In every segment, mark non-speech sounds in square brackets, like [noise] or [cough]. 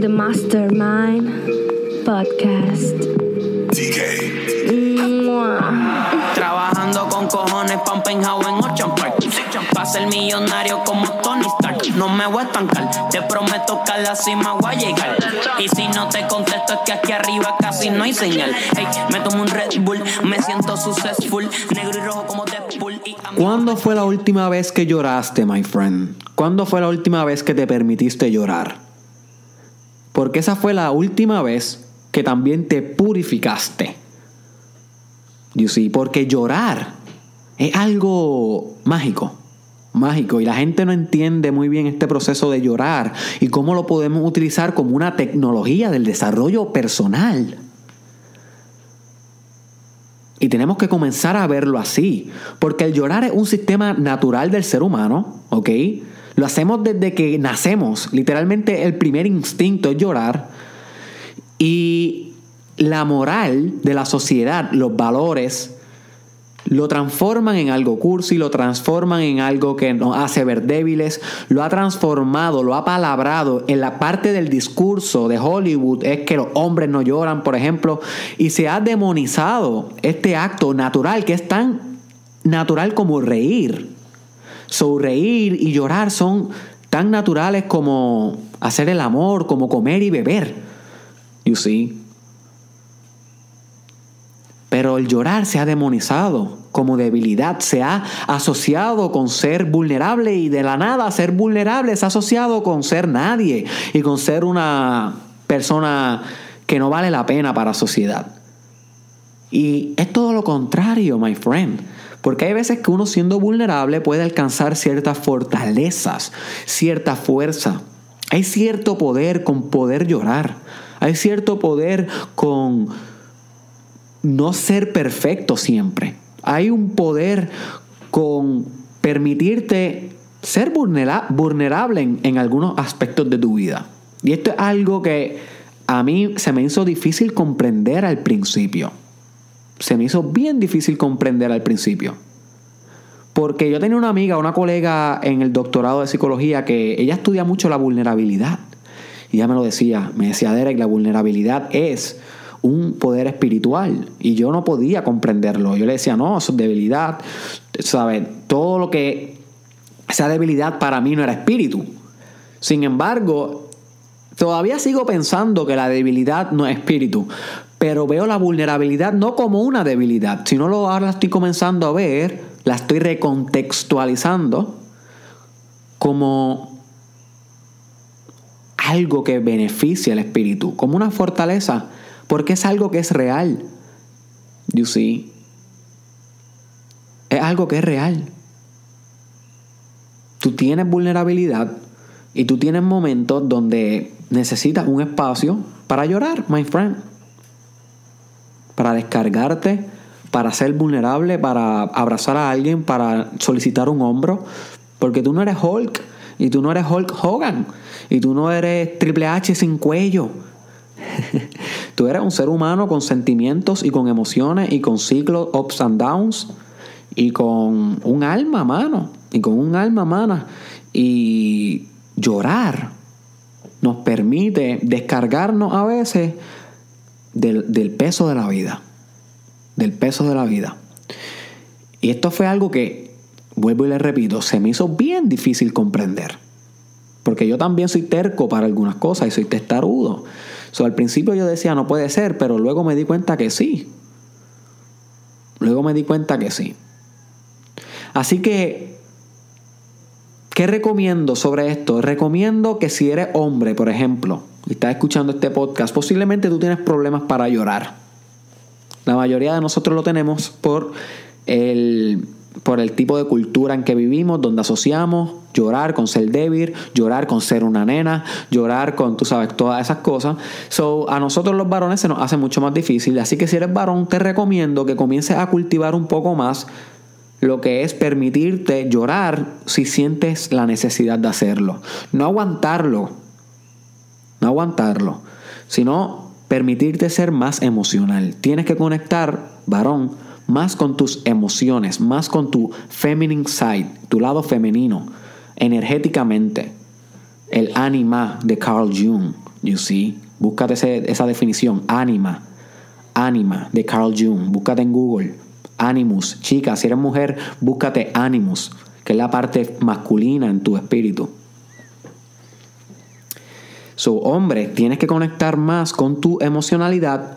the Mastermind Podcast. Trabajando con cojones un penthouse en Ocean Park Pa' ser millonario como Tony Stark. No me voy a estancar, te prometo que a la cima voy a llegar. Y si no te contesto es que aquí arriba casi no hay señal. Hey, me tomo un Red Bull, me siento successful. Negro y rojo como Deadpool y ¿Cuándo fue la última vez que lloraste, my friend? ¿Cuándo fue la última vez que te permitiste llorar? Porque esa fue la última vez que también te purificaste. You see, porque llorar es algo mágico. Mágico. Y la gente no entiende muy bien este proceso de llorar y cómo lo podemos utilizar como una tecnología del desarrollo personal. Y tenemos que comenzar a verlo así, porque el llorar es un sistema natural del ser humano, ¿ok? Lo hacemos desde que nacemos, literalmente el primer instinto es llorar. Y la moral de la sociedad, los valores, lo transforman en algo cursi, lo transforman en algo que nos hace ver débiles, lo ha transformado, lo ha palabrado en la parte del discurso de Hollywood, es que los hombres no lloran, por ejemplo, y se ha demonizado este acto natural que es tan natural como reír. So, reír y llorar son tan naturales como hacer el amor, como comer y beber. You see? Pero el llorar se ha demonizado como debilidad, se ha asociado con ser vulnerable y de la nada ser vulnerable se ha asociado con ser nadie y con ser una persona que no vale la pena para la sociedad. Y es todo lo contrario, my friend. Porque hay veces que uno siendo vulnerable puede alcanzar ciertas fortalezas, cierta fuerza. Hay cierto poder con poder llorar. Hay cierto poder con no ser perfecto siempre. Hay un poder con permitirte ser vulnera- vulnerable en, en algunos aspectos de tu vida. Y esto es algo que a mí se me hizo difícil comprender al principio. Se me hizo bien difícil comprender al principio. Porque yo tenía una amiga, una colega en el doctorado de psicología que ella estudia mucho la vulnerabilidad. Y ella me lo decía, me decía Derek, la vulnerabilidad es un poder espiritual. Y yo no podía comprenderlo. Yo le decía, no, eso es debilidad. ¿Sabes? Todo lo que sea debilidad para mí no era espíritu. Sin embargo, todavía sigo pensando que la debilidad no es espíritu. Pero veo la vulnerabilidad no como una debilidad, sino lo ahora la estoy comenzando a ver, la estoy recontextualizando como algo que beneficia al espíritu, como una fortaleza, porque es algo que es real. You see? Es algo que es real. Tú tienes vulnerabilidad y tú tienes momentos donde necesitas un espacio para llorar, my friend. Para descargarte, para ser vulnerable, para abrazar a alguien, para solicitar un hombro. Porque tú no eres Hulk y tú no eres Hulk Hogan y tú no eres Triple H sin cuello. [laughs] tú eres un ser humano con sentimientos y con emociones y con ciclos ups and downs y con un alma, mano. Y con un alma, mana. Y llorar nos permite descargarnos a veces del, del peso de la vida. Del peso de la vida. Y esto fue algo que, vuelvo y le repito, se me hizo bien difícil comprender. Porque yo también soy terco para algunas cosas y soy testarudo. So, al principio yo decía no puede ser, pero luego me di cuenta que sí. Luego me di cuenta que sí. Así que, ¿qué recomiendo sobre esto? Recomiendo que si eres hombre, por ejemplo, y estás escuchando este podcast, posiblemente tú tienes problemas para llorar. La mayoría de nosotros lo tenemos por el, por el tipo de cultura en que vivimos, donde asociamos llorar con ser débil, llorar con ser una nena, llorar con, tú sabes, todas esas cosas. So, a nosotros los varones se nos hace mucho más difícil. Así que si eres varón, te recomiendo que comiences a cultivar un poco más lo que es permitirte llorar si sientes la necesidad de hacerlo. No aguantarlo, no aguantarlo, sino permitirte ser más emocional. Tienes que conectar, varón, más con tus emociones, más con tu feminine side, tu lado femenino, energéticamente. El anima de Carl Jung. You see. Búscate esa definición. Ánima. Ánima de Carl Jung. Búscate en Google. Animus. Chica, si eres mujer, búscate Animus, que es la parte masculina en tu espíritu. So, hombre, tienes que conectar más con tu emocionalidad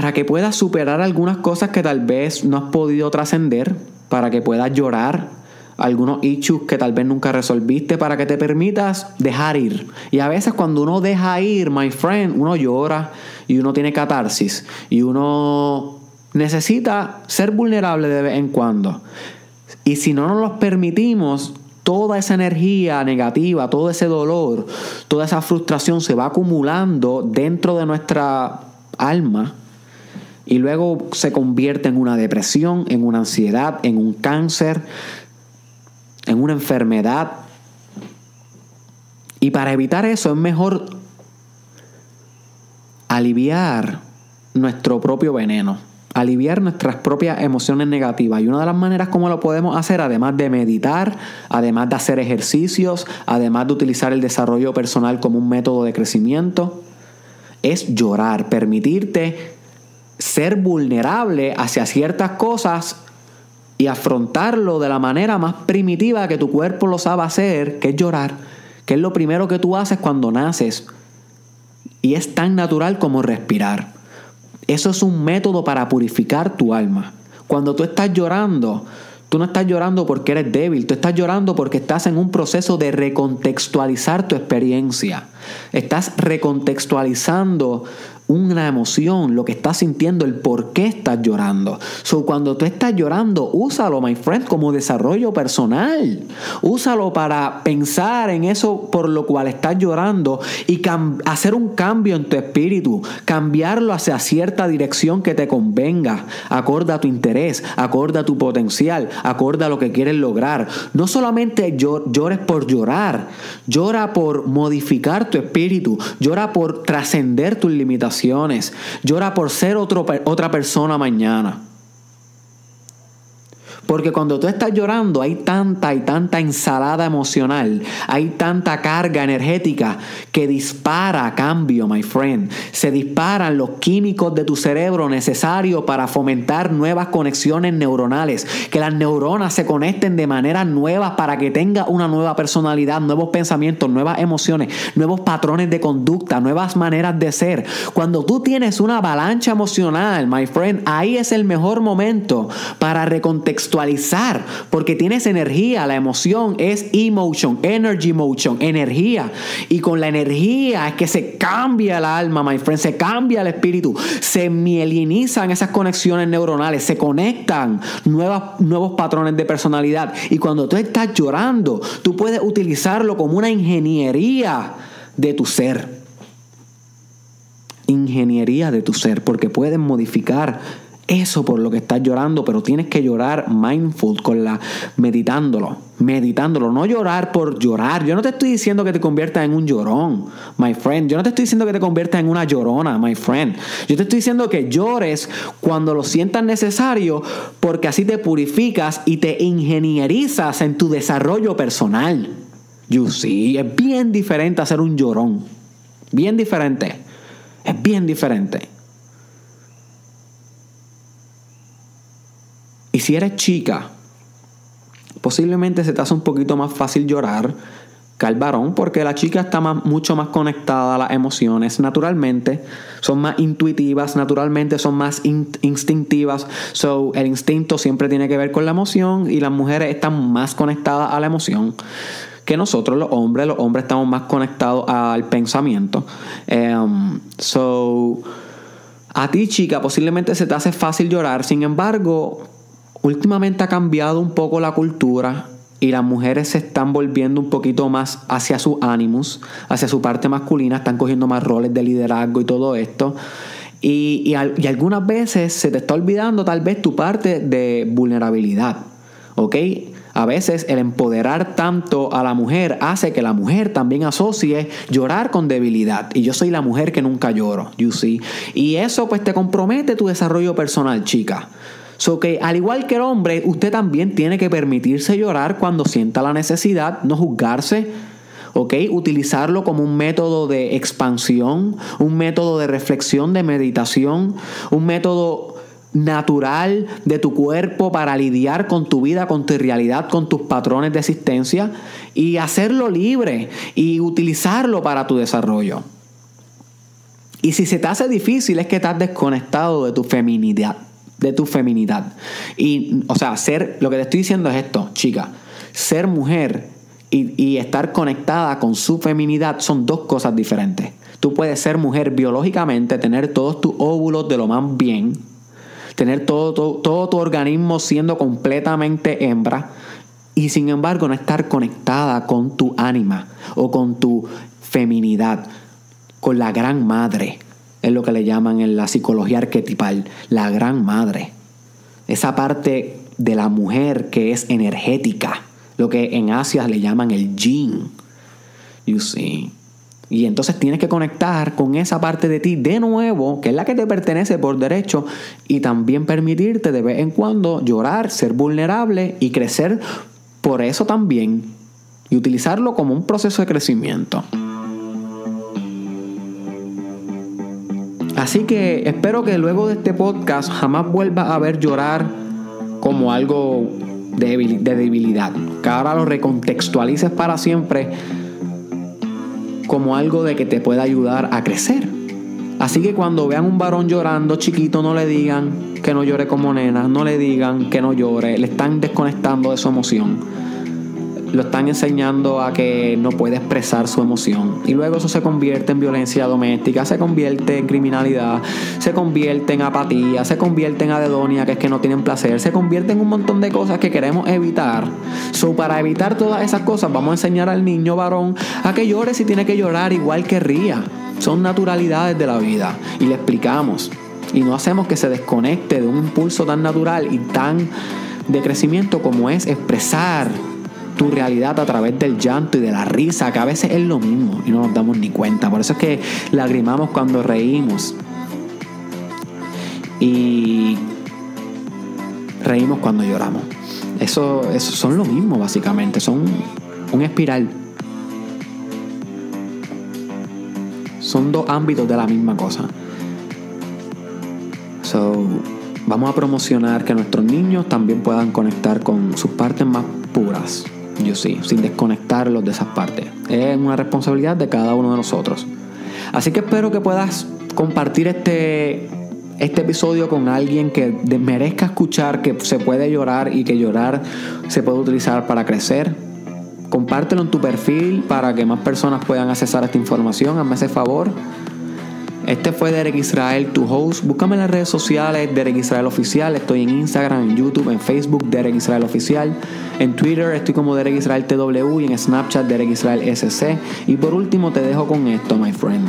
para que puedas superar algunas cosas que tal vez no has podido trascender, para que puedas llorar algunos issues que tal vez nunca resolviste, para que te permitas dejar ir. Y a veces cuando uno deja ir, my friend, uno llora y uno tiene catarsis y uno necesita ser vulnerable de vez en cuando. Y si no nos los permitimos, toda esa energía negativa, todo ese dolor, toda esa frustración se va acumulando dentro de nuestra alma y luego se convierte en una depresión, en una ansiedad, en un cáncer, en una enfermedad. Y para evitar eso es mejor aliviar nuestro propio veneno, aliviar nuestras propias emociones negativas. Y una de las maneras como lo podemos hacer, además de meditar, además de hacer ejercicios, además de utilizar el desarrollo personal como un método de crecimiento, es llorar, permitirte ser vulnerable hacia ciertas cosas y afrontarlo de la manera más primitiva que tu cuerpo lo sabe hacer, que es llorar, que es lo primero que tú haces cuando naces. Y es tan natural como respirar. Eso es un método para purificar tu alma. Cuando tú estás llorando, tú no estás llorando porque eres débil, tú estás llorando porque estás en un proceso de recontextualizar tu experiencia. Estás recontextualizando una emoción, lo que estás sintiendo, el por qué estás llorando. So, cuando tú estás llorando, úsalo, my friend, como desarrollo personal. Úsalo para pensar en eso por lo cual estás llorando y hacer un cambio en tu espíritu, cambiarlo hacia cierta dirección que te convenga, acorde a tu interés, acorde a tu potencial, acorde a lo que quieres lograr. No solamente llores por llorar, llora por modificar tu espíritu, llora por trascender tus limitaciones Llora por ser otra persona mañana. Porque cuando tú estás llorando hay tanta y tanta ensalada emocional, hay tanta carga energética que dispara cambio, my friend. Se disparan los químicos de tu cerebro necesarios para fomentar nuevas conexiones neuronales, que las neuronas se conecten de manera nueva para que tenga una nueva personalidad, nuevos pensamientos, nuevas emociones, nuevos patrones de conducta, nuevas maneras de ser. Cuando tú tienes una avalancha emocional, my friend, ahí es el mejor momento para recontextualizar porque tienes energía, la emoción es emotion, energy motion, energía. Y con la energía es que se cambia el alma, my friend, se cambia el espíritu, se mielinizan esas conexiones neuronales, se conectan nuevas, nuevos patrones de personalidad. Y cuando tú estás llorando, tú puedes utilizarlo como una ingeniería de tu ser. Ingeniería de tu ser, porque puedes modificar eso por lo que estás llorando, pero tienes que llorar mindful, con la meditándolo, meditándolo, no llorar por llorar. Yo no te estoy diciendo que te conviertas en un llorón, my friend. Yo no te estoy diciendo que te conviertas en una llorona, my friend. Yo te estoy diciendo que llores cuando lo sientas necesario, porque así te purificas y te ingenierizas en tu desarrollo personal. You see, es bien diferente a ser un llorón. Bien diferente. Es bien diferente. Y si eres chica, posiblemente se te hace un poquito más fácil llorar que al varón, porque la chica está mucho más conectada a las emociones naturalmente, son más intuitivas, naturalmente son más instintivas. So, el instinto siempre tiene que ver con la emoción y las mujeres están más conectadas a la emoción que nosotros los hombres. Los hombres estamos más conectados al pensamiento. Um, so, a ti chica posiblemente se te hace fácil llorar, sin embargo, últimamente ha cambiado un poco la cultura y las mujeres se están volviendo un poquito más hacia sus ánimos, hacia su parte masculina, están cogiendo más roles de liderazgo y todo esto. Y, y, y, algunas veces se te está olvidando tal vez tu parte de vulnerabilidad, ¿ok? A veces el empoderar tanto a la mujer hace que la mujer también asocie llorar con debilidad. Y yo soy la mujer que nunca lloro, you see. Y eso pues te compromete tu desarrollo personal, chica. So que al igual que el hombre, usted también tiene que permitirse llorar cuando sienta la necesidad, no juzgarse. ¿ok? Utilizarlo como un método de expansión, un método de reflexión, de meditación, un método natural de tu cuerpo para lidiar con tu vida, con tu realidad, con tus patrones de existencia y hacerlo libre y utilizarlo para tu desarrollo. Y si se te hace difícil es que estás desconectado de tu feminidad, de tu feminidad. Y, o sea, ser, lo que te estoy diciendo es esto, chica, ser mujer y, y estar conectada con su feminidad son dos cosas diferentes. Tú puedes ser mujer biológicamente, tener todos tus óvulos de lo más bien, tener todo, todo, todo tu organismo siendo completamente hembra y sin embargo no estar conectada con tu ánima o con tu feminidad, con la gran madre. Es lo que le llaman en la psicología arquetipal, la gran madre. Esa parte de la mujer que es energética, lo que en Asia le llaman el yin. You see. Y entonces tienes que conectar con esa parte de ti de nuevo, que es la que te pertenece por derecho, y también permitirte de vez en cuando llorar, ser vulnerable y crecer por eso también, y utilizarlo como un proceso de crecimiento. Así que espero que luego de este podcast jamás vuelvas a ver llorar como algo de debilidad. Que ahora lo recontextualices para siempre como algo de que te pueda ayudar a crecer. Así que cuando vean un varón llorando chiquito, no le digan que no llore como nena, no le digan que no llore, le están desconectando de su emoción lo están enseñando a que no puede expresar su emoción. Y luego eso se convierte en violencia doméstica, se convierte en criminalidad, se convierte en apatía, se convierte en adedonia, que es que no tienen placer, se convierte en un montón de cosas que queremos evitar. So, para evitar todas esas cosas, vamos a enseñar al niño varón a que llore si tiene que llorar, igual que ría. Son naturalidades de la vida. Y le explicamos. Y no hacemos que se desconecte de un impulso tan natural y tan de crecimiento como es expresar tu realidad a través del llanto y de la risa, que a veces es lo mismo y no nos damos ni cuenta. Por eso es que lagrimamos cuando reímos. Y reímos cuando lloramos. Eso, eso son lo mismo, básicamente. Son un espiral. Son dos ámbitos de la misma cosa. So, vamos a promocionar que nuestros niños también puedan conectar con sus partes más puras. Yo sí, sin desconectarlos de esas partes. Es una responsabilidad de cada uno de nosotros. Así que espero que puedas compartir este, este episodio con alguien que merezca escuchar que se puede llorar y que llorar se puede utilizar para crecer. Compártelo en tu perfil para que más personas puedan accesar esta información. Hazme ese favor. Este fue Derek Israel, tu host. Búscame en las redes sociales, Derek Israel Oficial. Estoy en Instagram, en YouTube, en Facebook, Derek Israel Oficial. En Twitter estoy como Derek Israel TW y en Snapchat Derek Israel SC. Y por último te dejo con esto, my friend.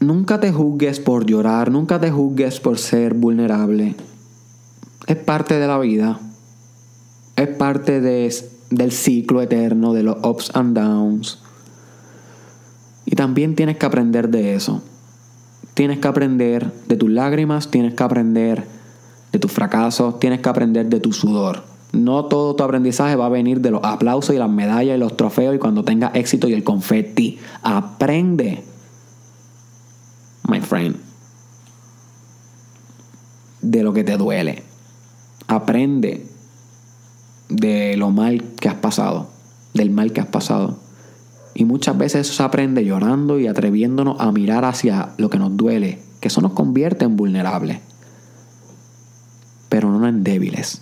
Nunca te juzgues por llorar, nunca te juzgues por ser vulnerable. Es parte de la vida es parte de, del ciclo eterno de los ups and downs. Y también tienes que aprender de eso. Tienes que aprender de tus lágrimas, tienes que aprender de tus fracasos, tienes que aprender de tu sudor. No todo tu aprendizaje va a venir de los aplausos y las medallas y los trofeos y cuando tengas éxito y el confetti. Aprende, my friend, de lo que te duele. Aprende de lo mal que has pasado, del mal que has pasado. Y muchas veces eso se aprende llorando y atreviéndonos a mirar hacia lo que nos duele, que eso nos convierte en vulnerables, pero no en débiles,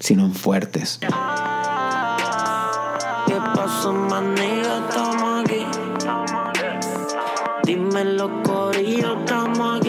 sino en fuertes. ¿Qué pasó, los corillos, estamos.